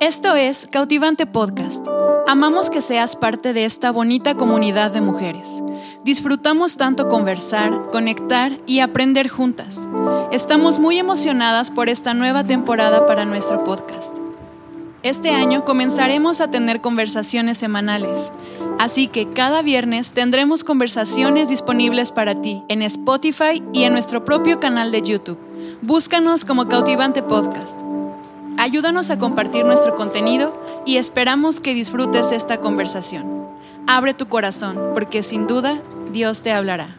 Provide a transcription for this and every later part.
Esto es Cautivante Podcast. Amamos que seas parte de esta bonita comunidad de mujeres. Disfrutamos tanto conversar, conectar y aprender juntas. Estamos muy emocionadas por esta nueva temporada para nuestro podcast. Este año comenzaremos a tener conversaciones semanales, así que cada viernes tendremos conversaciones disponibles para ti en Spotify y en nuestro propio canal de YouTube. Búscanos como Cautivante Podcast. Ayúdanos a compartir nuestro contenido y esperamos que disfrutes esta conversación. Abre tu corazón, porque sin duda Dios te hablará.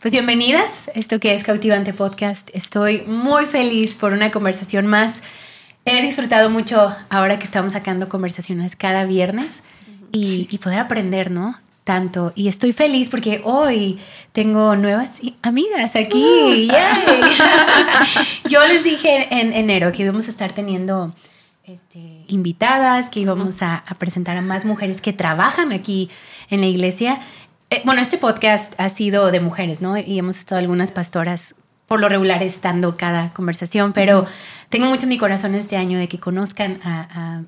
Pues bienvenidas, esto que es Cautivante Podcast. Estoy muy feliz por una conversación más. He disfrutado mucho ahora que estamos sacando conversaciones cada viernes y, y poder aprender, ¿no? Tanto y estoy feliz porque hoy tengo nuevas amigas aquí. Uh. Yo les dije en enero que íbamos a estar teniendo este, invitadas, que íbamos a, presentar a más mujeres que trabajan aquí en la iglesia. Eh, bueno, este podcast ha sido de mujeres, ¿no? Y hemos estado algunas pastoras por lo regular estando cada conversación, pero tengo mucho en mi corazón este año de que conozcan a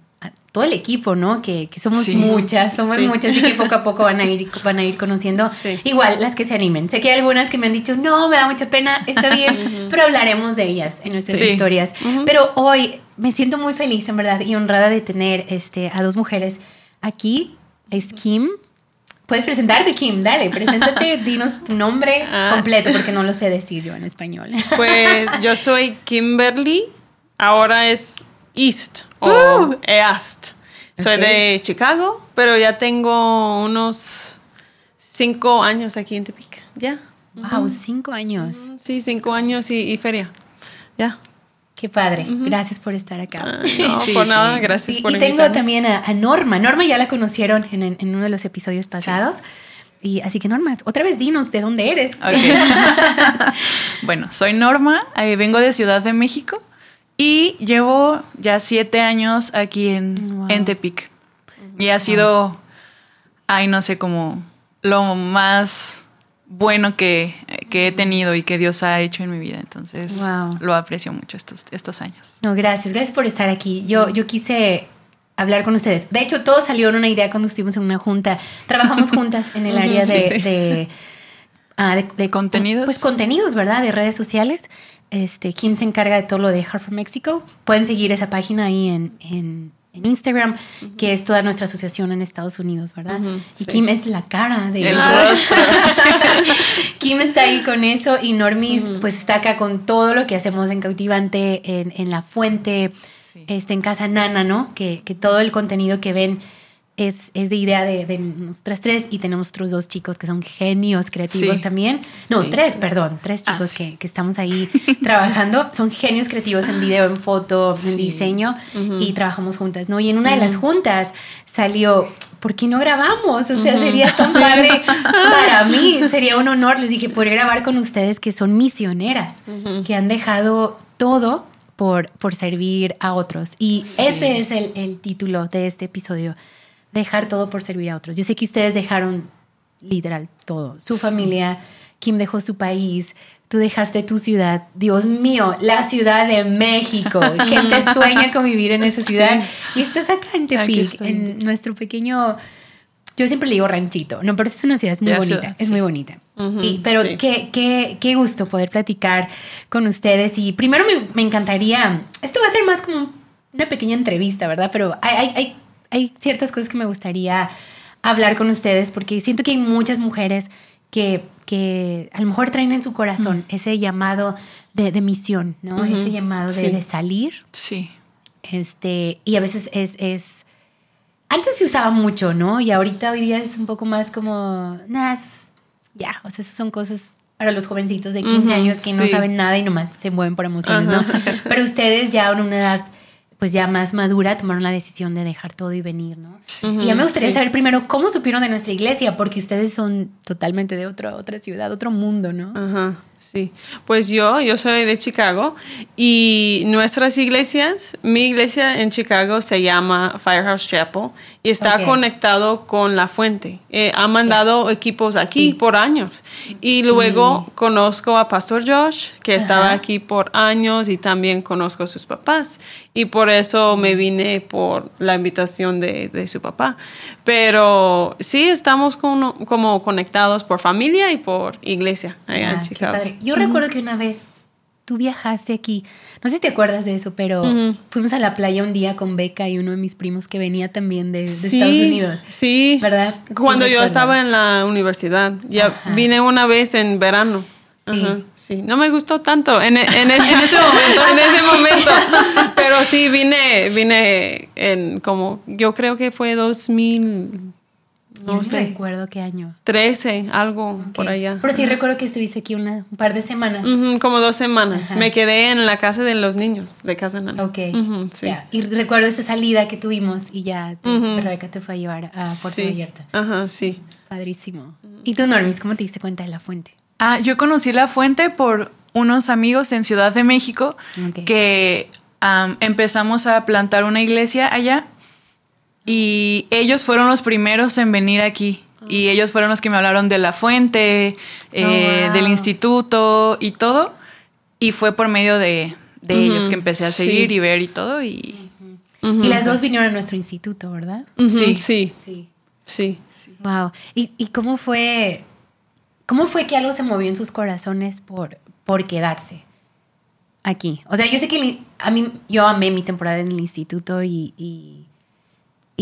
todo el equipo, ¿no? Que, somos muchas, somos muchas y que poco a poco van a ir, van a ir conociendo. Igual las que se animen. Sé que hay algunas que me han dicho, no, me da mucha pena, está bien, pero hablaremos de ellas en nuestras historias. Pero hoy me siento muy feliz, en verdad, y honrada de tener este, a dos mujeres aquí. Es Kim. Puedes presentarte, Kim, dale, preséntate, dinos tu nombre ah. completo, porque no lo sé decir yo en español. Pues yo soy Kimberly, ahora es East o East. Soy de Chicago, pero ya tengo unos cinco años aquí en Tepic. Ya. Wow, cinco años. Sí, cinco años y, feria. Ya. Qué padre. Gracias por estar acá. No, por nada, gracias por Y tengo también a, Norma. Norma ya la conocieron en, uno de los episodios pasados. Y así que Norma, otra vez dinos de dónde eres. bueno, soy Norma, eh, vengo de Ciudad de México. Y llevo ya siete años aquí en, en Tepic. Y ha sido, ay, no sé, como lo más bueno que, he tenido y que Dios ha hecho en mi vida. Entonces, lo aprecio mucho estos, estos años. No, gracias. Gracias por estar aquí. Yo, yo quise hablar con ustedes. De hecho, todo salió en una idea cuando estuvimos en una junta. Trabajamos juntas en el área de, ah, de, de, contenidos. Pues contenidos, ¿verdad? De redes sociales. Este, Kim se encarga de todo lo de Heart for Mexico. Pueden seguir esa página ahí en, en, Instagram, que es toda nuestra asociación en Estados Unidos, ¿verdad? y Kim es la cara de El Kim está ahí con eso y Normis pues está acá con todo lo que hacemos en Cautivante, en, en La Fuente, este, en Casa Nana, ¿no? Que, que todo el contenido que ven es, es de idea de, de, nosotras tres y tenemos otros dos chicos que son genios creativos también. No, tres, perdón, tres ah, chicos que, que, estamos ahí trabajando. Son genios creativos en video, en foto, en diseño y trabajamos juntas, ¿no? Y en una de las juntas salió, ¿por qué no grabamos? O sea, sería tan padre para mí, sería un honor, les dije, poder grabar con ustedes que son misioneras, que han dejado todo por, por servir a otros. Y ese es el, el título de este episodio dejar todo por servir a otros. Yo sé que ustedes dejaron literal todo, su familia, Kim dejó su país, tú dejaste tu ciudad, Dios mío, la ciudad de México, gente sueña con vivir en esa ciudad. Y estás acá en Tepic, en nuestro pequeño, yo siempre le digo ranchito, no, pero es una ciudad muy bonita, es muy bonita. pero qué, qué, qué, gusto poder platicar con ustedes. Y primero me, me, encantaría, esto va a ser más como una pequeña entrevista, ¿verdad? Pero hay, hay hay ciertas cosas que me gustaría hablar con ustedes porque siento que hay muchas mujeres que, que a lo mejor traen en su corazón mm. ese llamado de, de misión, ¿no? Ese llamado de, salir. Sí. Este, y a veces es, es, Antes se usaba mucho, ¿no? Y ahorita hoy día es un poco más como, nada, ya, o sea, esas son cosas para los jovencitos de 15 años que no saben nada y nomás se mueven por emociones, ¿no? Pero ustedes ya en una edad pues ya más madura tomaron la decisión de dejar todo y venir, ¿no? y ya me gustaría saber primero cómo supieron de nuestra iglesia, porque ustedes son totalmente de otra otra ciudad, otro mundo, ¿no? Ajá, sí. Pues yo, yo soy de Chicago y nuestras iglesias, mi iglesia en Chicago se llama Firehouse Chapel y está conectado con la fuente. Eh, ha mandado equipos aquí por años. Y luego conozco a Pastor Josh, que estaba aquí por años y también conozco a sus papás. Y por eso me vine por la invitación de, de su papá. Pero sí estamos como conectados por familia y por iglesia allá en ah, Chicago. Yo recuerdo que una vez tú viajaste aquí. No sé si te acuerdas de eso, pero fuimos a la playa un día con Beca y uno de mis primos que venía también de, Estados Unidos. Sí. ¿Verdad? Cuando yo estaba en la universidad. Ya vine una vez en verano. Sí. sí. No me gustó tanto en, ese, momento, en ese momento. Pero sí vine, vine en como, yo creo que fue 2000 no, sé. recuerdo qué año. 13, algo por allá. Pero sí recuerdo que estuviste aquí un par de semanas. como dos semanas. Me quedé en la casa de los niños, de casa nana. Ok. sí. Y recuerdo esa salida que tuvimos y ya Rebeca te fue a llevar a Puerto sí. Vallarta. Ajá, sí. Padrísimo. ¿Y tú, Normis, cómo te diste cuenta de la fuente? Ah, yo conocí la fuente por unos amigos en Ciudad de México que empezamos a plantar una iglesia allá y ellos fueron los primeros en venir aquí. Y ellos fueron los que me hablaron de la fuente, eh, oh, del instituto y todo. Y fue por medio de, ellos que empecé a seguir y ver y todo. Y, y las dos vinieron a nuestro instituto, ¿verdad? sí. sí. Sí. Sí. Wow. ¿Y, ¿Y, cómo fue? ¿Cómo fue que algo se movió en sus corazones por, por quedarse aquí? O sea, yo sé que a mí, yo amé mi temporada en el instituto y y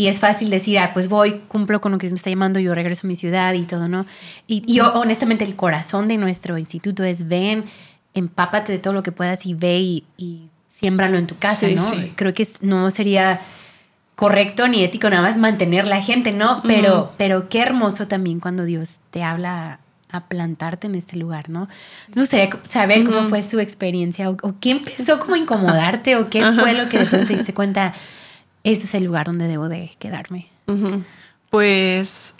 es fácil decir, ah, pues voy, cumplo con lo que me está llamando, yo regreso a mi ciudad y todo, ¿no? Y, yo, honestamente, el corazón de nuestro instituto es ven, empápate de todo lo que puedas y ve y, y siémbralo en tu casa, ¿no? Creo que no sería correcto ni ético nada más mantener la gente, ¿no? Pero, pero qué hermoso también cuando Dios te habla a plantarte en este lugar, ¿no? Me gustaría saber cómo fue su experiencia o, qué empezó como a incomodarte o qué fue lo que de pronto te diste cuenta este es el lugar donde debo de quedarme? Pues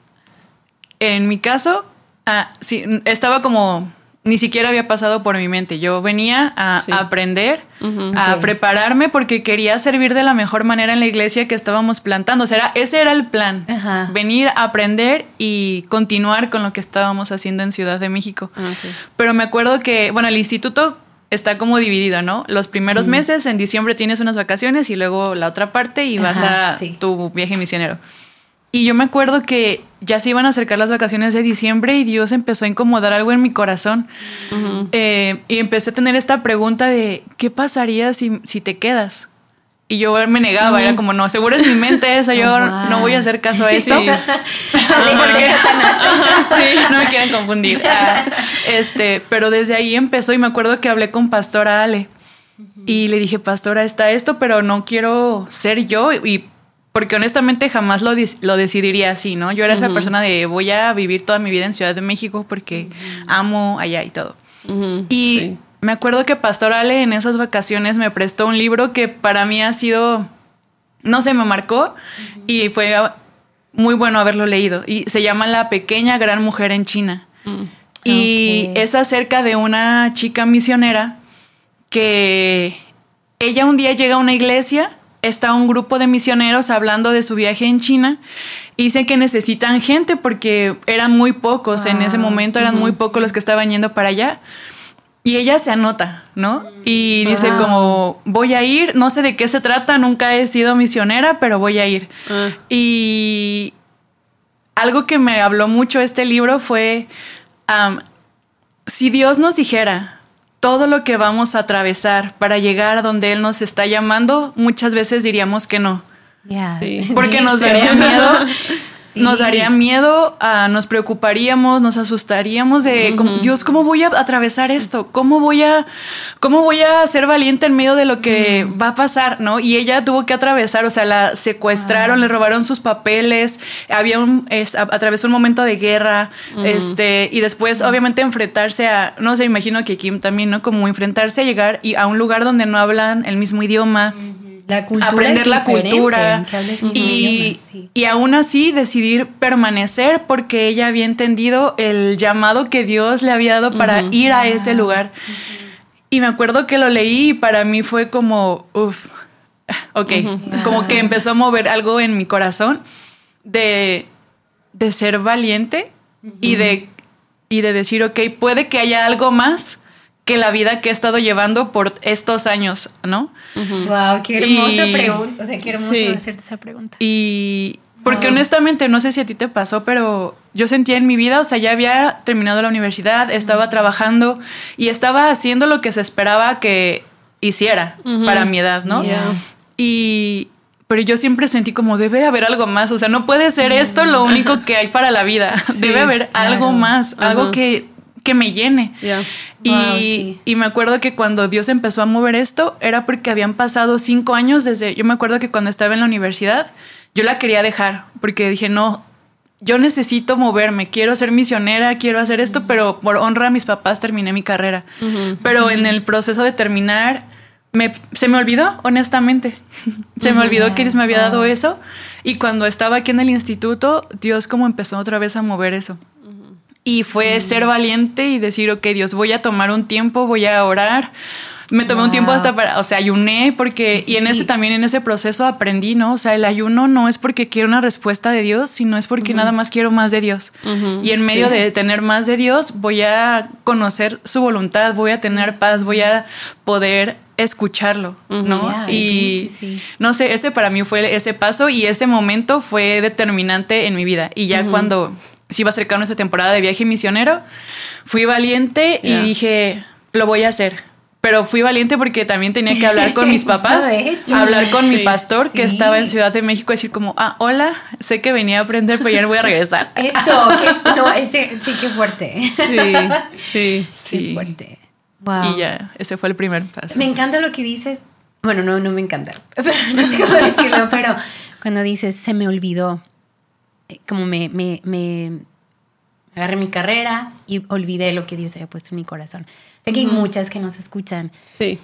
en mi caso, ah, sí, estaba como, ni siquiera había pasado por mi mente. Yo venía a, aprender, a prepararme porque quería servir de la mejor manera en la iglesia que estábamos plantando. O sea, ese era el plan. Venir a aprender y continuar con lo que estábamos haciendo en Ciudad de México. Ah, Pero me acuerdo que, bueno, el instituto está como dividido, ¿no? Los primeros meses, en diciembre tienes unas vacaciones y luego la otra parte y vas a tu viaje misionero. Y yo me acuerdo que ya se iban a acercar las vacaciones de diciembre y Dios empezó a incomodar algo en mi corazón. Eh, y empecé a tener esta pregunta de, ¿qué pasaría si, si te quedas? Y yo me negaba, era como, no, seguro es mi mente esa, yo no voy a hacer caso a esto. Sí. no me quieren confundir. Ah, este, pero desde ahí empezó y me acuerdo que hablé con Pastora Ale y le dije, Pastora, está esto, pero no quiero ser yo y porque honestamente jamás lo, lo decidiría así, ¿no? Yo era esa persona de voy a vivir toda mi vida en Ciudad de México porque amo allá y todo. Y me acuerdo que Pastor Ale en esas vacaciones me prestó un libro que para mí ha sido, no sé, me marcó y fue muy bueno haberlo leído. Y se llama La pequeña gran mujer en China. Mm. Y es acerca de una chica misionera que ella un día llega a una iglesia, está un grupo de misioneros hablando de su viaje en China y dicen que necesitan gente porque eran muy pocos en ese momento, eran muy pocos los que estaban yendo para allá. Y ella se anota, ¿no? Y dice como, voy a ir, no sé de qué se trata, nunca he sido misionera, pero voy a ir. Ah. Y algo que me habló mucho este libro fue, si Dios nos dijera todo lo que vamos a atravesar para llegar a donde Él nos está llamando, muchas veces diríamos que no. Porque nos daría miedo nos daría miedo, uh, nos preocuparíamos, nos asustaríamos de, Dios, ¿cómo voy a atravesar esto? ¿Cómo voy a, cómo voy a ser valiente en medio de lo que va a pasar, no? Y ella tuvo que atravesar, o sea, la secuestraron, le robaron sus papeles, había un, atravesó un momento de guerra, este, y después, obviamente, enfrentarse a, no sé, imagino que Kim también, ¿no? Como enfrentarse a llegar y a un lugar donde no hablan el mismo idioma aprender la cultura y, y aún así decidir permanecer porque ella había entendido el llamado que Dios le había dado para ir a ese lugar. Y me acuerdo que lo leí y para mí fue como, uff, ok, como que empezó a mover algo en mi corazón. de, de ser valiente y, de, y de decir, ok, puede que haya algo más que la vida que he estado llevando por estos años, ¿no? Wow, qué hermosa pregunta. O sea, qué hermoso hacerte esa pregunta. Y porque honestamente, no sé si a ti te pasó, pero yo sentía en mi vida, o sea, ya había terminado la universidad, estaba trabajando y estaba haciendo lo que se esperaba que hiciera para mi edad, ¿no? Y, pero yo siempre sentí como debe haber algo más, o sea, no puede ser esto lo único que hay para la vida, debe haber algo más, algo que, que, me llene. Y, y, me acuerdo que cuando Dios empezó a mover esto era porque habían pasado cinco años desde, yo me acuerdo que cuando estaba en la universidad, yo la quería dejar porque dije, no, yo necesito moverme, quiero ser misionera, quiero hacer esto, pero por honra a mis papás terminé mi carrera. Pero en el proceso de terminar se me olvidó, honestamente. se me olvidó que Dios me había dado eso. Y cuando estaba aquí en el instituto, Dios como empezó otra vez a mover eso. Y fue ser valiente y decir, ok, Dios, voy a tomar un tiempo, voy a orar. Me tomé un tiempo hasta para, o sea, ayuné porque, y en ese también, en ese proceso aprendí, ¿no? O sea, el ayuno no es porque quiero una respuesta de Dios, sino es porque nada más quiero más de Dios. Y en medio de tener más de Dios, voy a conocer su voluntad, voy a tener paz, voy a poder escucharlo, ¿no? y no sé, ese para mí fue ese paso y ese momento fue determinante en mi vida. Y ya cuando se iba acercando esa temporada de viaje misionero, fui valiente y dije, lo voy a hacer. Pero fui valiente porque también tenía que hablar con mis papás, hablar con mi pastor que estaba en Ciudad de México, decir como, ah, hola, sé que venía a aprender, pero ya no voy a regresar. Eso, no, ese, sí, qué fuerte. Sí, sí, sí. Qué fuerte. Y ya, ese fue el primer paso. Me encanta lo que dices. Bueno, no, no me encanta. no sé cómo decirlo, pero cuando dices, se me olvidó, como me, me, me agarré mi carrera y olvidé lo que Dios había puesto en mi corazón. Sé que hay muchas que nos escuchan. Sí.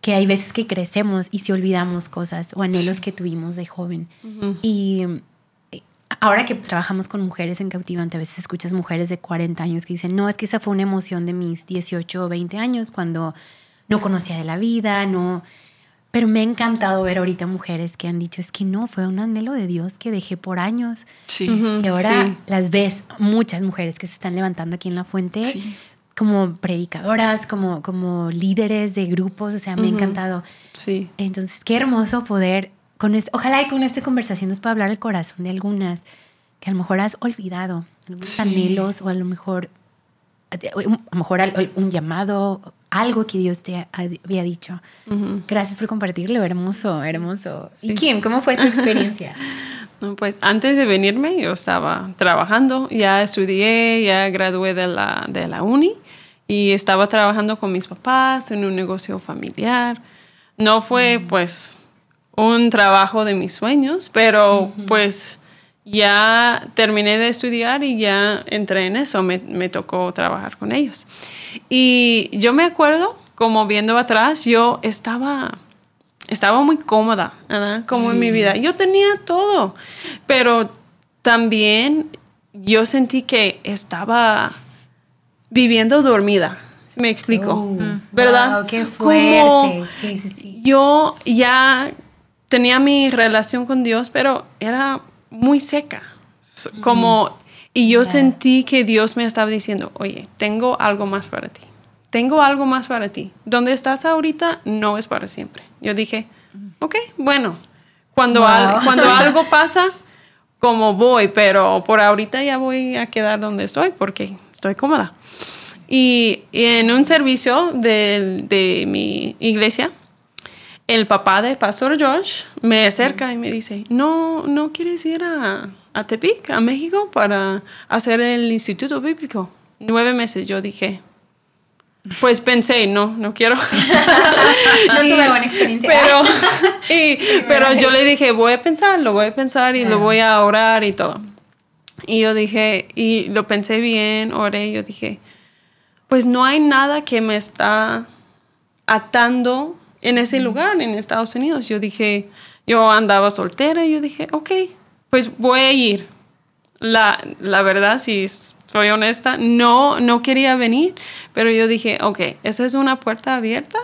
Que hay veces que crecemos y si olvidamos cosas o anhelos que tuvimos de joven. Y ahora que trabajamos con mujeres en cautivante, a veces escuchas mujeres de 40 años que dicen, no, es que esa fue una emoción de mis 18 o 20 años cuando no conocía de la vida, no... Pero me ha encantado ver ahorita mujeres que han dicho, es que no, fue un anhelo de Dios que dejé por años. Sí. y ahora las ves, muchas mujeres que se están levantando aquí en la fuente como predicadoras, como, como líderes de grupos, o sea, me ha encantado. Sí. Entonces, qué hermoso poder ojalá y con esta conversación nos pueda hablar el corazón de algunas que a lo mejor has olvidado, algunos anhelos o a lo mejor, a lo mejor un llamado, algo que Dios te había dicho. Gracias por compartirlo, hermoso, hermoso. ¿Y Kim, cómo fue tu experiencia? Pues antes de venirme yo estaba trabajando, ya estudié, ya gradué de la, de la uni y estaba trabajando con mis papás en un negocio familiar. No fue pues un trabajo de mis sueños, pero pues ya terminé de estudiar y ya entré en eso, me, tocó trabajar con ellos. Y yo me acuerdo, como viendo atrás, yo estaba, estaba muy cómoda, como en mi vida. Yo tenía todo, pero también yo sentí que estaba viviendo dormida. Me explico, oh, ¿verdad? qué fuerte. sí, sí, sí. Yo ya tenía mi relación con Dios, pero era muy seca. Como, y yo sentí que Dios me estaba diciendo, oye, tengo algo más para ti. Tengo algo más para ti. Donde estás ahorita no es para siempre. Yo dije, ok, bueno, cuando, cuando algo pasa, como voy, pero por ahorita ya voy a quedar donde estoy porque estoy cómoda. Y, en un servicio de, de mi iglesia, el papá de Pastor Josh me acerca y me dice, no, ¿no quieres ir a, a Tepic, a México, para hacer el Instituto Bíblico? Nueve meses. Yo dije, pues pensé, no, no quiero. no tuve buena experiencia. Pero, pero yo le dije, voy a pensar, lo voy a pensar y lo voy a orar y todo. Y yo dije, y lo pensé bien, oré, y yo dije, pues no hay nada que me está atando en ese lugar, en Estados Unidos. Yo dije, yo andaba soltera y yo dije, ok, pues voy a ir. La, la verdad, si soy honesta, no, no quería venir, pero yo dije, ok, esa es una puerta abierta.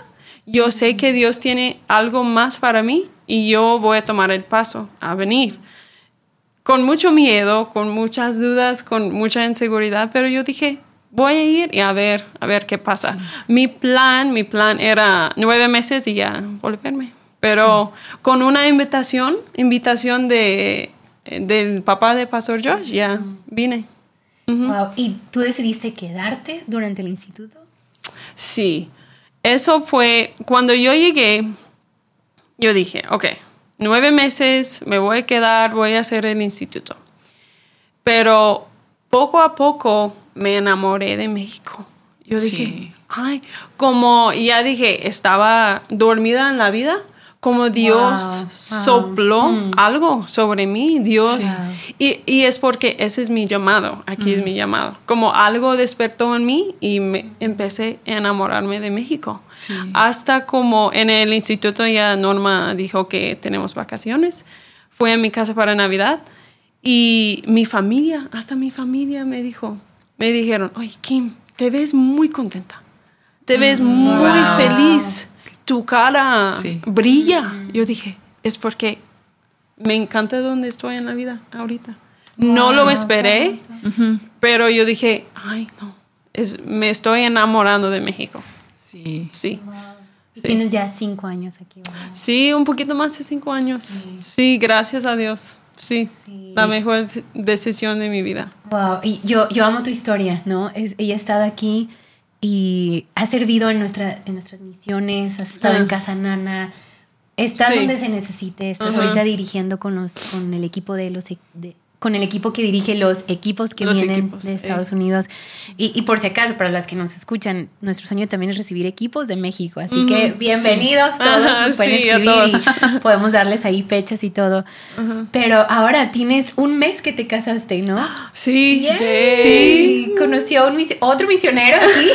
Yo sé que Dios tiene algo más para mí y yo voy a tomar el paso a venir con mucho miedo, con muchas dudas, con mucha inseguridad, pero yo dije, voy a ir y a ver, a ver qué pasa. Mi plan, mi plan era nueve meses y ya volverme. Pero con una invitación, invitación de, del papá de Pastor Josh, ya vine. wow. ¿Y tú decidiste quedarte durante el instituto? Sí, eso fue cuando yo llegué, yo dije, ok, nueve meses, me voy a quedar, voy a hacer el instituto. Pero poco a poco me enamoré de México. Yo dije, ay, como ya dije, estaba dormida en la vida, como Dios sopló mm. algo sobre mí, Dios. Y, y, es porque ese es mi llamado, aquí es mm. mi llamado. Como algo despertó en mí y me empecé a enamorarme de México. Hasta como en el instituto ya Norma dijo que tenemos vacaciones. Fui a mi casa para Navidad y mi familia, hasta mi familia me dijo, me dijeron, oye Kim, te ves muy contenta, te ves mm. muy feliz tu cara brilla. Yo dije, es porque me encanta donde estoy en la vida ahorita. No lo esperé, pero yo dije, ay, no, es, me estoy enamorando de México. Sí. Sí. Tienes ya cinco años aquí. Sí, un poquito más de cinco años. Sí, gracias a Dios. Sí, la mejor decisión de mi vida. Wow, y yo, yo amo tu historia, ¿no? Es, ella ha estado aquí y has servido en, nuestra, en nuestras misiones, has estado en Casa Nana, estás donde se necesite, estás ahorita dirigiendo con, los, con el equipo de los de, con el equipo que dirige los equipos que vienen de Estados Unidos. Y, y, por si acaso, para las que nos escuchan, nuestro sueño también es recibir equipos de México. Así que bienvenidos todos, pueden escribir y podemos darles ahí fechas y todo. Pero ahora tienes un mes que te casaste, ¿no? Sí, sí. Conoció un otro misionero aquí.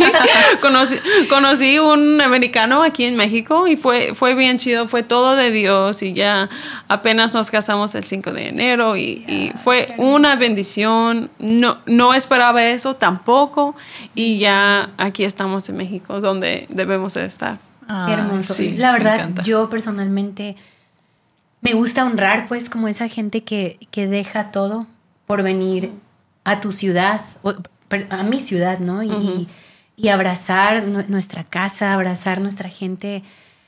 conocí, conocí un americano aquí en México y fue, fue bien chido, fue todo de Dios y ya apenas nos casamos el 5 de enero y y fue una bendición. No, no esperaba eso tampoco y ya aquí estamos en México, donde debemos de estar. Qué hermoso. la verdad, yo personalmente me gusta honrar pues como esa gente que, que deja todo por venir a tu ciudad, a mi ciudad, ¿no? Y, y abrazar nuestra casa, abrazar nuestra gente.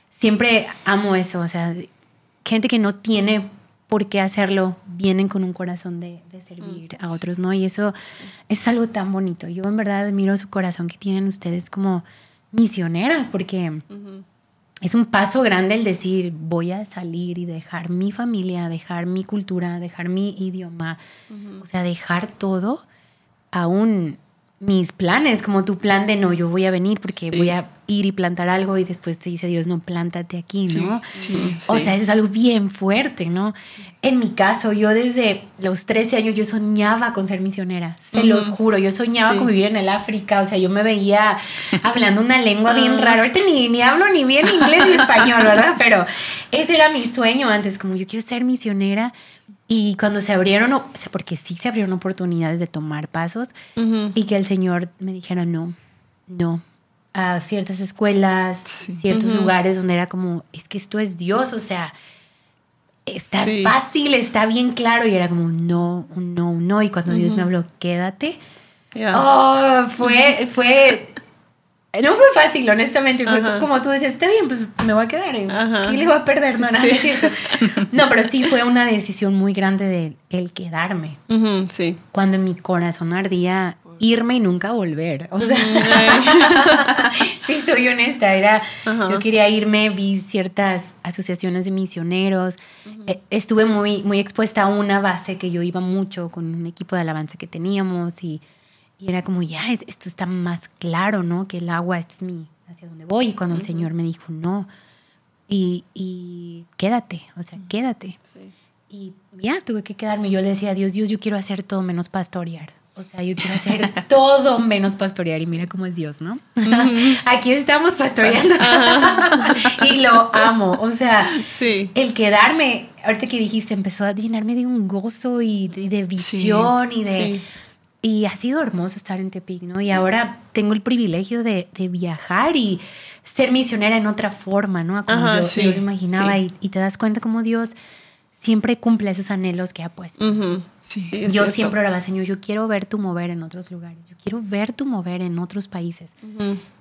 Siempre amo eso, o sea, gente que no tiene por qué hacerlo, vienen con un corazón de, servir a otros, ¿no? Y eso es algo tan bonito. Yo en verdad admiro su corazón que tienen ustedes como misioneras, porque es un paso grande el decir, voy a salir y dejar mi familia, dejar mi cultura, dejar mi idioma, o sea, dejar todo aún mis planes, como tu plan de no, yo voy a venir porque voy a ir y plantar algo y después te dice Dios, no, plántate aquí, ¿no? o sea, eso es algo bien fuerte, ¿no? En mi caso, yo desde los 13 años yo soñaba con ser misionera, se los juro, yo soñaba con vivir en el África, o sea, yo me veía hablando una lengua bien rara, ahorita ni, ni hablo ni bien inglés ni español, ¿verdad? Pero ese era mi sueño antes, como yo quiero ser misionera y cuando se abrieron, porque sí se abrieron oportunidades de tomar pasos y que el Señor me dijera no, no, a ciertas escuelas, ciertos lugares donde era como, es que esto es Dios, o sea, está fácil, está bien claro y era como, no, no, no. Y cuando Dios me habló, quédate. Oh, fue, fue no fue fácil, honestamente. Fue como tú decías, está bien, pues me voy a quedar. ¿eh? ¿Qué le voy a perder? No, no, es cierto. No, pero sí fue una decisión muy grande de el quedarme. sí. Cuando en mi corazón ardía irme y nunca volver. O sea, sí estoy honesta, era, yo quería irme, vi ciertas asociaciones de misioneros, eh, estuve muy, muy expuesta a una base que yo iba mucho con un equipo de alabanza que teníamos y y era como, ya, esto está más claro, ¿no? Que el agua, este es mi, hacia dónde voy. Y cuando el Señor me dijo, no, y, y quédate, o sea, quédate. Y ya, tuve que quedarme. Yo le decía a Dios, Dios, yo quiero hacer todo menos pastorear. O sea, yo quiero hacer todo menos pastorear. Y mira cómo es Dios, ¿no? Aquí estamos pastoreando. y lo amo. O sea, sí. el quedarme, ahorita que dijiste, empezó a llenarme de un gozo y de, visión y de... Y ha sido hermoso estar en Tepic, ¿no? Y ahora tengo el privilegio de, viajar y ser misionera en otra forma, ¿no? Como yo, imaginaba. Y, te das cuenta como Dios siempre cumple esos anhelos que ha puesto. Sí, yo cierto. siempre oraba, Señor, yo quiero ver tu mover en otros lugares, yo quiero ver tu mover en otros países.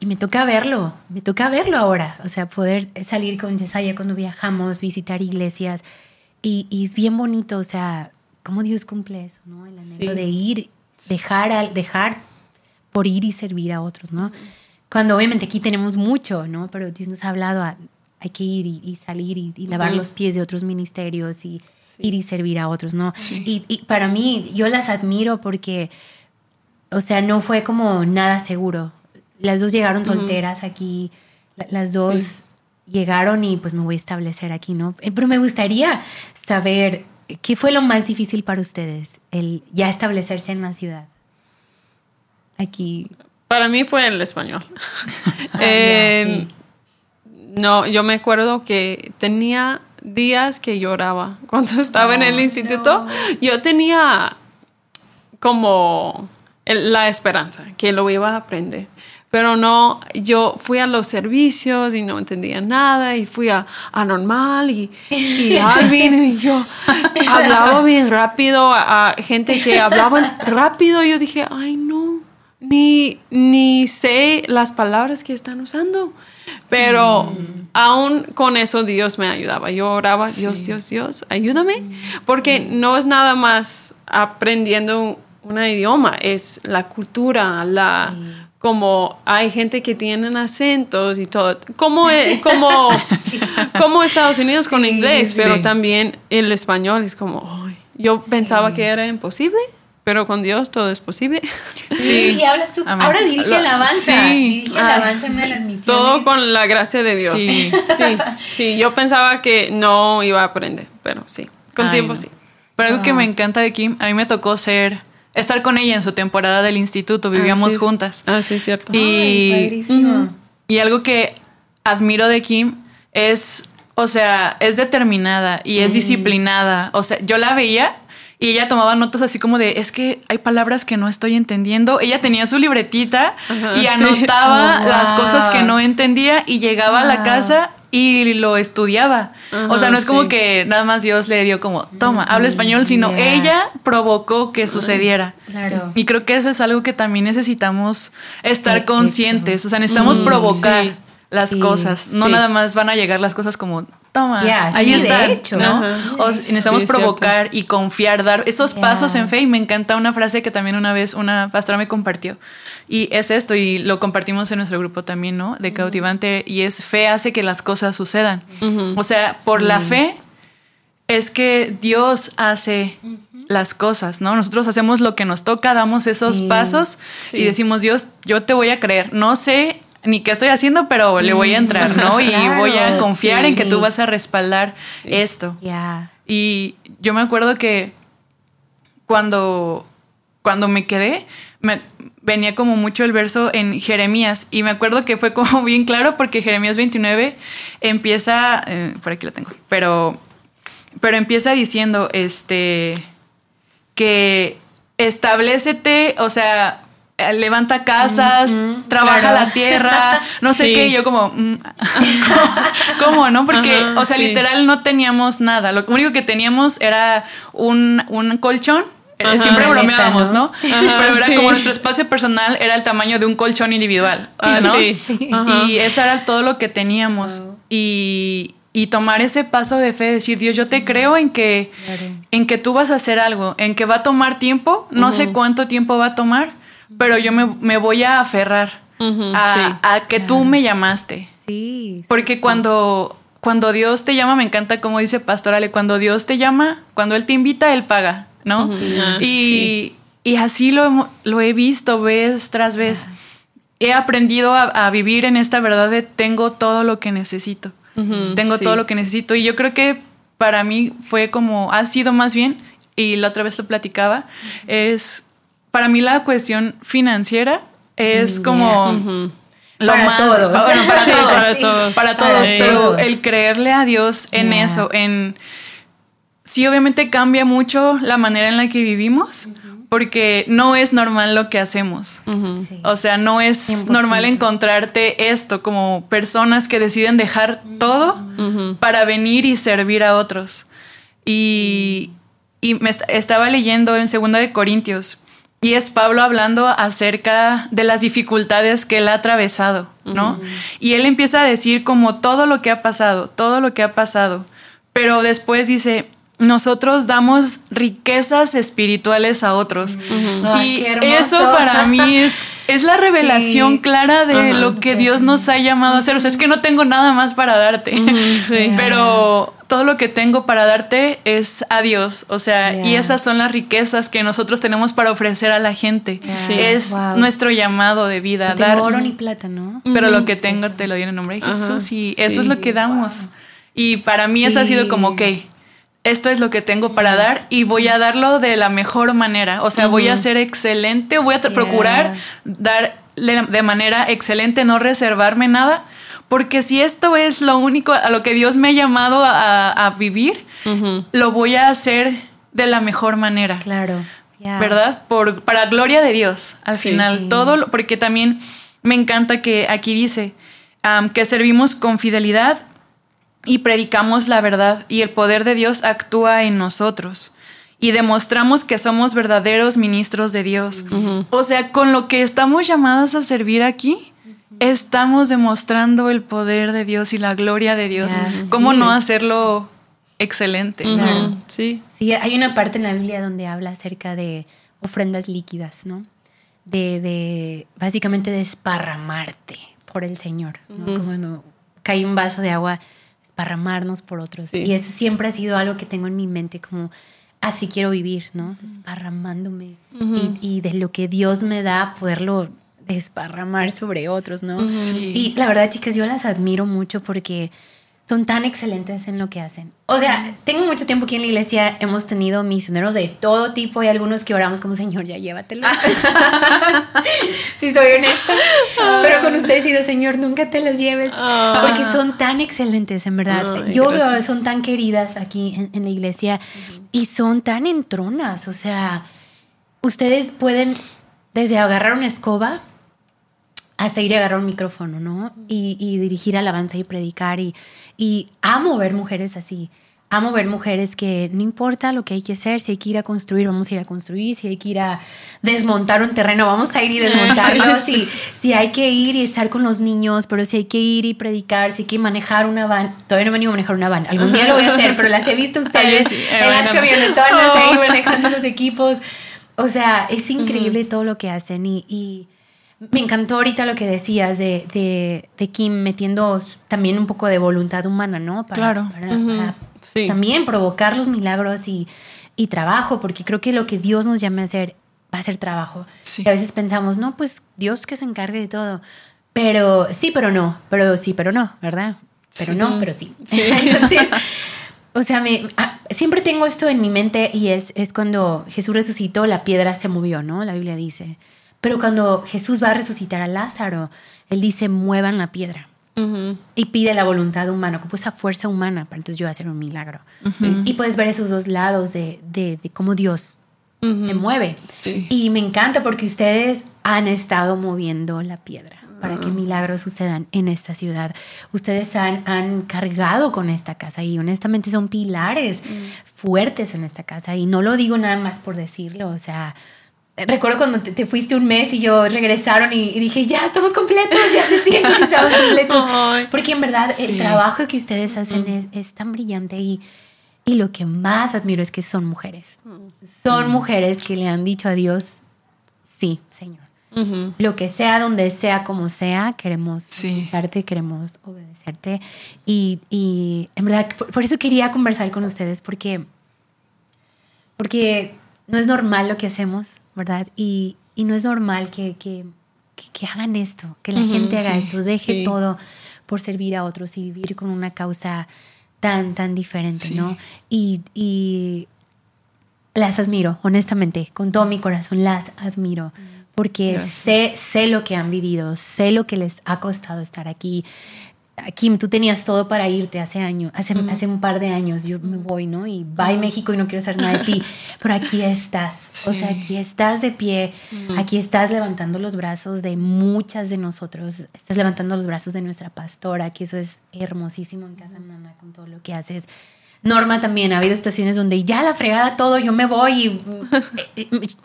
Y me toca verlo, me toca verlo ahora, o sea, poder salir con Yesaya cuando viajamos, visitar iglesias. Y, y es bien bonito, o sea, cómo Dios cumple eso, ¿no? El anhelo Sí. de ir, dejar, al, dejar por ir y servir a otros, ¿no? Cuando obviamente aquí tenemos mucho, ¿no? Pero Dios nos ha hablado, a, hay que ir y, y salir y, y lavar los pies de otros ministerios y ir y servir a otros, ¿no? Sí. Y, y para mí, yo las admiro porque, o sea, no fue como nada seguro. Las dos llegaron solteras aquí, la- las dos Sí. llegaron y pues me voy a establecer aquí, ¿no? Eh, Pero me gustaría saber qué fue lo más difícil para ustedes, el ya establecerse en la ciudad. Aquí. Para mí fue el español. Ah, Eh, ya, No, yo me acuerdo que tenía días que lloraba cuando estaba en el instituto. Yo tenía como la esperanza que lo iba a aprender. Pero no, yo fui a los servicios y no entendía nada y fui a, a normal y, y Alvin y yo hablaba bien rápido a, a gente que hablaban rápido. Yo dije, ay no, ni, ni sé las palabras que están usando. Pero aún con eso Dios me ayudaba. Yo oraba, Dios, Dios, Dios, ayúdame. Porque no es nada más aprendiendo un idioma, es la cultura, la... Como hay gente que tienen acentos y todo. Como, eh, como, como Estados Unidos con inglés, pero también el español es como, yo pensaba que era imposible, pero con Dios todo es posible. Sí, y hablas tú. Amén. Ahora dirige Lo- alabanza. sí. Dirige alabanza en una de las misiones. Todo con la gracia de Dios. Sí. sí, sí. Yo pensaba que no iba a aprender, pero sí. Con Ay, tiempo no. sí. Pero algo que Ah. me encanta de Kim, a mí me tocó ser, estar con ella en su temporada del instituto, vivíamos Ah, sí. juntas. Ah, sí, es cierto. Y- Ay, padrísimo. Y algo que admiro de Kim es, o sea, es determinada y Mm. es disciplinada. O sea, yo la veía y ella tomaba notas así como de, es que hay palabras que no estoy entendiendo. Ella tenía su libretita Ajá, y sí. anotaba Oh, las wow. cosas que no entendía y llegaba a la casa y lo estudiaba. o sea, no es como que nada más Dios le dio como, toma, habla español, sino yeah. ella provocó que sucediera. Claro. Y creo que eso es algo que también necesitamos estar conscientes. O sea, necesitamos Mm, provocar sí. las Sí, cosas. No nada más van a llegar las cosas como, toma, ahí sí, de hecho. ¿no? O necesitamos sí, provocar y confiar, dar esos pasos en fe. Y me encanta una frase que también una vez una pastora me compartió. Y es esto, y lo compartimos en nuestro grupo también, ¿no? De cautivante. Y es fe hace que las cosas sucedan. O sea, por Sí. la fe es que Dios hace las cosas, ¿no? Nosotros hacemos lo que nos toca, damos esos Sí. pasos Sí. y decimos, Dios, yo te voy a creer. No sé ni qué estoy haciendo, pero le voy a entrar, ¿no? Y Claro, voy a confiar sí, en que tú vas a respaldar esto. Y yo me acuerdo que cuando, cuando me quedé, me venía como mucho el verso en Jeremías. Y me acuerdo que fue como bien claro porque Jeremías 29 empieza, eh, por aquí lo tengo, pero, pero empieza diciendo este que establecete, o sea, levanta casas, trabaja claro. la tierra, no sé Sí. qué, y yo como, mm, ¿cómo, no? Porque, Ajá, o sea, sí. literal no teníamos nada, lo único que teníamos era un, un colchón. eh, Ajá. Siempre bromeábamos, ¿no? ¿no? Pero era sí. como nuestro espacio personal era el tamaño de un colchón individual, Ah, ¿no? Y eso era todo lo que teníamos. Y, y tomar ese paso de fe, decir, Dios, yo te creo en que, Claro. en que tú vas a hacer algo, en que va a tomar tiempo, no sé cuánto tiempo va a tomar, pero yo me, me voy a aferrar a, sí. a que tú me llamaste. Sí. sí, Porque sí. cuando, cuando Dios te llama, me encanta como dice Pastorale, cuando Dios te llama, cuando Él te invita, Él paga, ¿no? Sí. Ah, y, sí. y así lo, lo he visto vez tras vez. He aprendido a, a vivir en esta verdad de tengo todo lo que necesito. Tengo sí. todo lo que necesito. Y yo creo que para mí fue como, ha sido más bien, y la otra vez lo platicaba, es, para mí la cuestión financiera es Mm, como... Ujú. Lo Para más, todos. pa- bueno, para Sí, todos, para sí, todos. para Para todos, pero todos. el creerle a Dios en Yeah. eso, en sí, obviamente cambia mucho la manera en la que vivimos, porque no es normal lo que hacemos. Ujú. Sí. O sea, no es 100%. normal encontrarte esto como personas que deciden dejar todo Ujú. para venir y servir a otros. Y, y me estaba leyendo en Segunda de Corintios y es Pablo hablando acerca de las dificultades que él ha atravesado, ¿no? Y él empieza a decir como todo lo que ha pasado, todo lo que ha pasado, pero después dice, nosotros damos riquezas espirituales a otros. y eso para mí es, es la revelación clara de lo que Dios nos ha llamado a hacer. O sea, es que no tengo nada más para darte, pero todo lo que tengo para darte es a Dios. O sea, y esas son las riquezas que nosotros tenemos para ofrecer a la gente. Es nuestro llamado de vida. No dar, oro ni plata, ¿no? Pero lo que tengo te lo doy en el nombre de Jesús y eso es lo que damos. Y para mí eso ha sido como, ok, esto es lo que tengo para dar y voy a darlo de la mejor manera. O sea, voy a ser excelente, voy a procurar dar de manera excelente, no reservarme nada, porque si esto es lo único a lo que Dios me ha llamado a, vivir, lo voy a hacer de la mejor manera. Claro. ¿Verdad? Por, para gloria de Dios, al final. Todo, porque también me encanta que aquí dice que servimos con fidelidad y predicamos la verdad y el poder de Dios actúa en nosotros y demostramos que somos verdaderos ministros de Dios. O sea, con lo que estamos llamados a servir aquí, estamos demostrando el poder de Dios y la gloria de Dios. ¿Cómo no hacerlo excelente? Sí. Sí, hay una parte en la Biblia donde habla acerca de ofrendas líquidas, ¿no? De, de básicamente desparramarte por el Señor, ¿no? Como no cae un vaso de agua desparramarnos por otros. Y ese siempre ha sido algo que tengo en mi mente, como así quiero vivir, ¿no? Desparramándome. y, de lo que Dios me da, poderlo desparramar sobre otros, ¿no? Y la verdad, chicas, yo las admiro mucho porque son tan excelentes en lo que hacen. O sea, tengo mucho tiempo aquí en la iglesia, hemos tenido misioneros de todo tipo y algunos que oramos como, Señor, ya llévatelo. si estoy honesta. Pero con ustedes he sido, Señor, nunca te las lleves. Porque son tan excelentes, en verdad. Yo veo, son tan queridas aquí en, la iglesia y son tan entronas. O sea, ustedes pueden desde agarrar una escoba hasta ir a agarrar un micrófono, ¿no? Y, y dirigir alabanza y predicar. Y, y amo ver mujeres así. Amo ver mujeres que no importa lo que hay que hacer, si hay que ir a construir, vamos a ir a construir, si hay que ir a desmontar un terreno, vamos a ir y desmontarlo, si, si hay que ir y estar con los niños, pero si hay que ir y predicar, si hay que manejar una van, todavía no me animo a manejar una van, algún día lo voy a hacer, pero las he visto ustedes en las camionetonas ahí manejando los equipos. O sea, es increíble todo lo que hacen y me encantó ahorita lo que decías de, de, Kim metiendo también un poco de voluntad humana, ¿no? Para, claro. también provocar los milagros y, trabajo, porque creo que lo que Dios nos llama a hacer va a ser trabajo. Y a veces pensamos, no, pues Dios que se encargue de todo. Pero sí, pero no, pero sí, pero no, ¿verdad? Pero no, pero sí. Entonces, o sea, me, ah, siempre tengo esto en mi mente y es, es cuando Jesús resucitó, la piedra se movió, ¿no? La Biblia dice. Pero cuando Jesús va a resucitar a Lázaro, él dice, muevan la piedra. Y pide la voluntad humana, como esa fuerza humana para entonces yo hacer un milagro. Y puedes ver esos dos lados de, de, cómo Dios se mueve. Y me encanta porque ustedes han estado moviendo la piedra para que milagros sucedan en esta ciudad. Ustedes han, han cargado con esta casa y honestamente son pilares fuertes en esta casa. Y no lo digo nada más por decirlo, o sea, recuerdo cuando te, fuiste un mes y yo regresaron y, dije, ya estamos completos, ya se siente que estamos completos. Porque en verdad el trabajo que ustedes hacen es, es, tan brillante y, y lo que más admiro es que son mujeres. Son mujeres que le han dicho a Dios, sí, Señor. Lo que sea, donde sea, como sea, queremos escucharte, queremos obedecerte. Y, y en verdad, por, por, eso quería conversar con ustedes, porque, porque no es normal lo que hacemos, ¿verdad? Y, no es normal que, que, hagan esto, que la gente haga esto, deje todo por servir a otros y vivir con una causa tan, tan diferente, ¿no? Y, las admiro, honestamente, con todo mi corazón, las admiro, porque sé, sé lo que han vivido, sé lo que les ha costado estar aquí, Kim, tú tenías todo para irte hace años, hace, hace un par de años, yo me voy, ¿no? Y bye México y no quiero saber nada de ti, pero aquí estás, o sea, aquí estás de pie, aquí estás levantando los brazos de muchas de nosotros, estás levantando los brazos de nuestra pastora, que eso es hermosísimo en Casa Nana con todo lo que haces. Norma también, ha habido situaciones donde ya la fregada todo, yo me voy y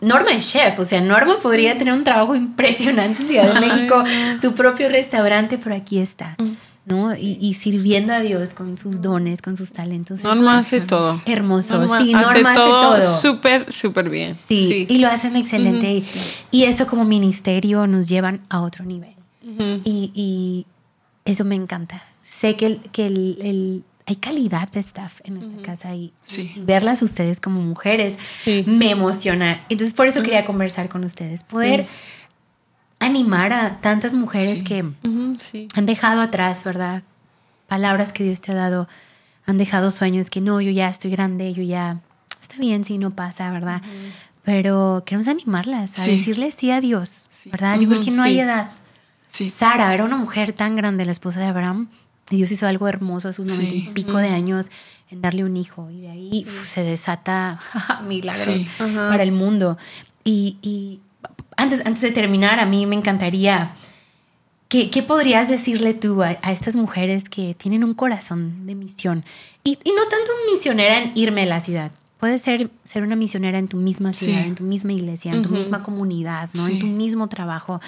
Norma es chef, o sea, Norma podría tener un trabajo impresionante en Ciudad de México, su propio restaurante, pero aquí está. ¿No? Y, sirviendo a Dios con sus dones, con sus talentos. Norma hace todo. Hermoso. sí, Norma hace todo. Súper, súper bien. Sí, y lo hacen excelente. Y eso como ministerio nos llevan a otro nivel. y, eso me encanta. Sé que, el, que el, hay calidad de staff en esta casa y, verlas ustedes como mujeres me emociona. Entonces por eso quería conversar con ustedes, poder animar a tantas mujeres que han dejado atrás, ¿verdad? Palabras que Dios te ha dado, han dejado sueños que no, yo ya estoy grande, yo ya, está bien si no pasa, ¿verdad? Pero queremos animarlas a decirles sí a Dios, ¿verdad? Yo creo que no hay edad. Sara era una mujer tan grande, la esposa de Abraham, y Dios hizo algo hermoso a sus noventa y pico de años en darle un hijo, y de ahí se desata milagros para el mundo. y antes, antes de terminar, a mí me encantaría, ¿qué, qué podrías decirle tú a, estas mujeres que tienen un corazón de misión? Y, y, no tanto misionera en irme a la ciudad. Puede ser ser una misionera en tu misma ciudad, en tu misma iglesia, en tu misma comunidad, ¿no? en tu mismo trabajo.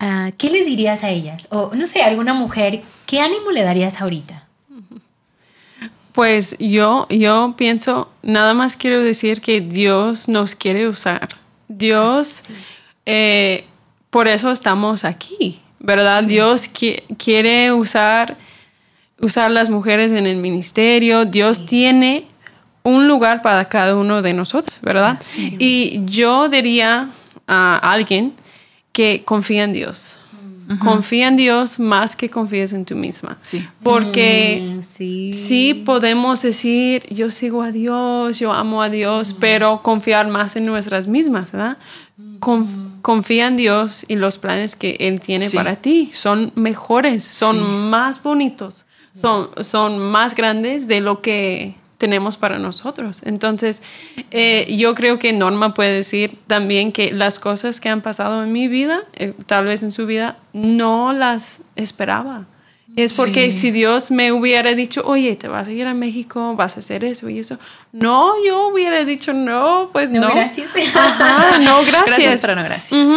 Ah, ¿Qué les dirías a ellas? O no sé, alguna mujer, ¿qué ánimo le darías ahorita? Pues yo, yo pienso, nada más quiero decir que Dios nos quiere usar. Dios eh, por eso estamos aquí, ¿verdad? Dios quiere usar, usar las mujeres en el ministerio. Dios tiene un lugar para cada uno de nosotros, ¿verdad? Y yo diría a alguien que confía en Dios. Confía en Dios más que confíes en tú misma. Sí. Porque mm, sí. podemos decir, yo sigo a Dios, yo amo a Dios, pero confiar más en nuestras mismas, ¿verdad? confía en Dios y los planes que Él tiene para ti son mejores, son más bonitos, son, son más grandes de lo que tenemos para nosotros. Entonces, eh, yo creo que Norma puede decir también que las cosas que han pasado en mi vida, eh, tal vez en su vida, no las esperaba. Es porque si Dios me hubiera dicho, oye, te vas a ir a México, vas a hacer eso y eso. No, yo hubiera dicho, no, pues no. No, gracias. no, gracias. Gracias, pero no gracias.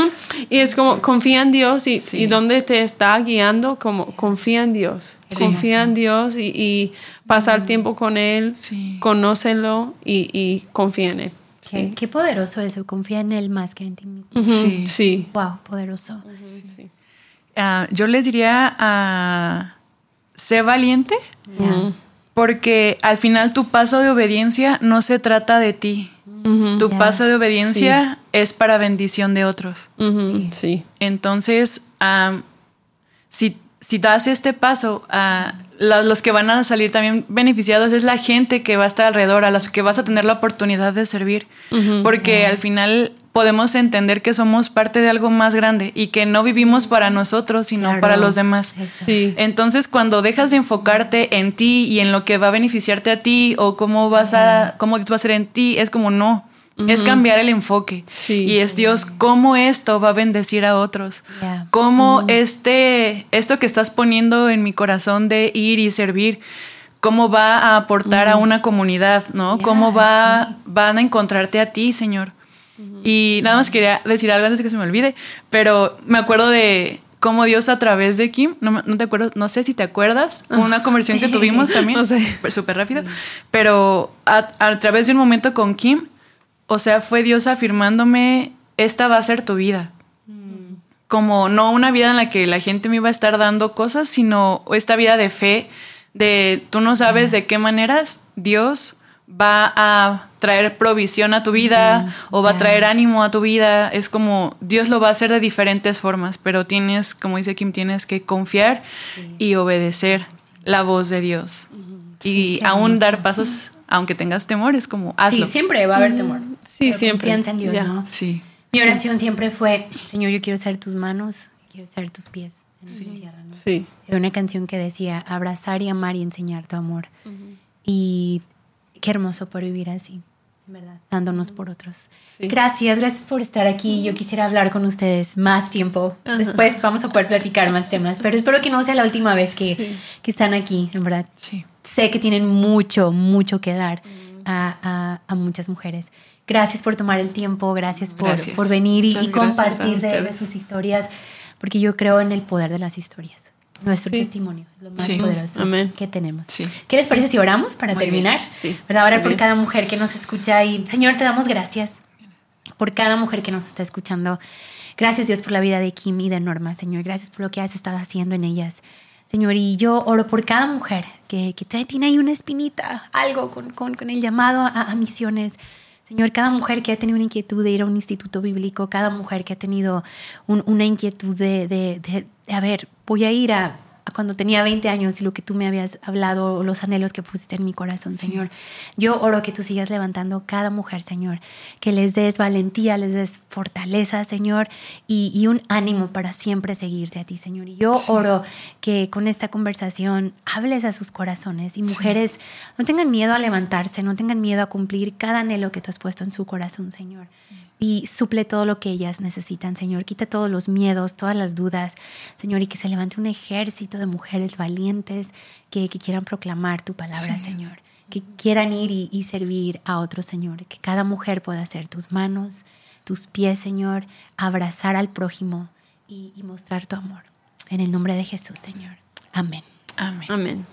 Y es como, confía en Dios y, y dónde te está guiando, como confía en Dios. confía en Dios y, pasar tiempo con Él, conócelo y, y confía en Él. Qué, poderoso eso, confía en Él más que en ti mismo. Sí. sí. Wow, poderoso. sí. Ah, yo les diría a sé valiente, porque al final tu paso de obediencia no se trata de ti. Tu paso de obediencia es para bendición de otros. sí. Entonces, si, si das este paso, a los que van a salir también beneficiados es la gente que va a estar alrededor, a los que vas a tener la oportunidad de servir. Porque al final podemos entender que somos parte de algo más grande y que no vivimos para nosotros, sino para los demás. Sí. Entonces, cuando dejas de enfocarte en ti y en lo que va a beneficiarte a ti o cómo vas a, cómo va a ser en ti, es como no. Es cambiar el enfoque. Sí. Y es Dios, cómo esto va a bendecir a otros. Cómo este, esto que estás poniendo en mi corazón de ir y servir, cómo va a aportar a una comunidad, ¿no? cómo va, van a encontrarte a ti, Señor. Y nada más quería decir algo antes de que se me olvide, pero me acuerdo de cómo Dios a través de Kim, no, te acuerdo, no sé si te acuerdas, una conversión que tuvimos también, no sé. súper rápido, pero a, través de un momento con Kim, o sea, fue Dios afirmándome, esta va a ser tu vida. Mm. Como no una vida en la que la gente me iba a estar dando cosas, sino esta vida de fe, de tú no sabes de qué maneras Dios va a traer provisión a tu vida o va a traer ánimo a tu vida. Es como Dios lo va a hacer de diferentes formas, pero tienes, como dice Kim, tienes que confiar y obedecer la voz de Dios. y aún dar pasos, aunque tengas temor, es como hazlo. Sí, siempre va a haber temor. Sí, siempre. Confianza en Dios, ¿no? Sí. Mi oración siempre fue, Señor, yo quiero ser tus manos, quiero ser tus pies en sí. tierra, ¿no? Sí. Era una canción que decía, abrazar y amar y enseñar tu amor. Y qué hermoso por vivir así. ¿verdad? Dándonos por otros. Gracias, gracias por estar aquí. Yo quisiera hablar con ustedes más tiempo. Después vamos a poder platicar más temas, pero espero que no sea la última vez que, que están aquí, en verdad. Sí. Sé que tienen mucho, mucho que dar a, a, muchas mujeres. Gracias por tomar el tiempo, gracias por, por venir y, compartir de, sus historias, porque yo creo en el poder de las historias. Nuestro testimonio es lo más poderoso que tenemos. ¿Qué les parece si oramos para terminar? Sí. Ahora por cada mujer que nos escucha y Señor, te damos gracias por cada mujer que nos está escuchando. Gracias Dios por la vida de Kim y de Norma, Señor. Gracias por lo que has estado haciendo en ellas. Señor, y yo oro por cada mujer que, que tiene ahí una espinita, algo con, con, con el llamado a, a, misiones. Señor, cada mujer que ha tenido una inquietud de ir a un instituto bíblico, cada mujer que ha tenido un, una inquietud de, de, de, a ver, voy a ir a, cuando tenía 20 años y lo que tú me habías hablado, los anhelos que pusiste en mi corazón, Señor. Yo oro que tú sigas levantando cada mujer, Señor, que les des valentía, les des fortaleza, Señor, y, un ánimo para siempre seguirte a ti, Señor. Y yo oro que con esta conversación hables a sus corazones y mujeres no tengan miedo a levantarse, no tengan miedo a cumplir cada anhelo que tú has puesto en su corazón, Señor y suple todo lo que ellas necesitan, Señor. Quita todos los miedos, todas las dudas, Señor, y que se levante un ejército de mujeres valientes que, quieran proclamar tu palabra, Señor. Que quieran ir y, servir a otros, Señor. Que cada mujer pueda ser tus manos, tus pies, Señor, abrazar al prójimo y, y mostrar tu amor. En el nombre de Jesús, Señor. Amén. Amén. Amén.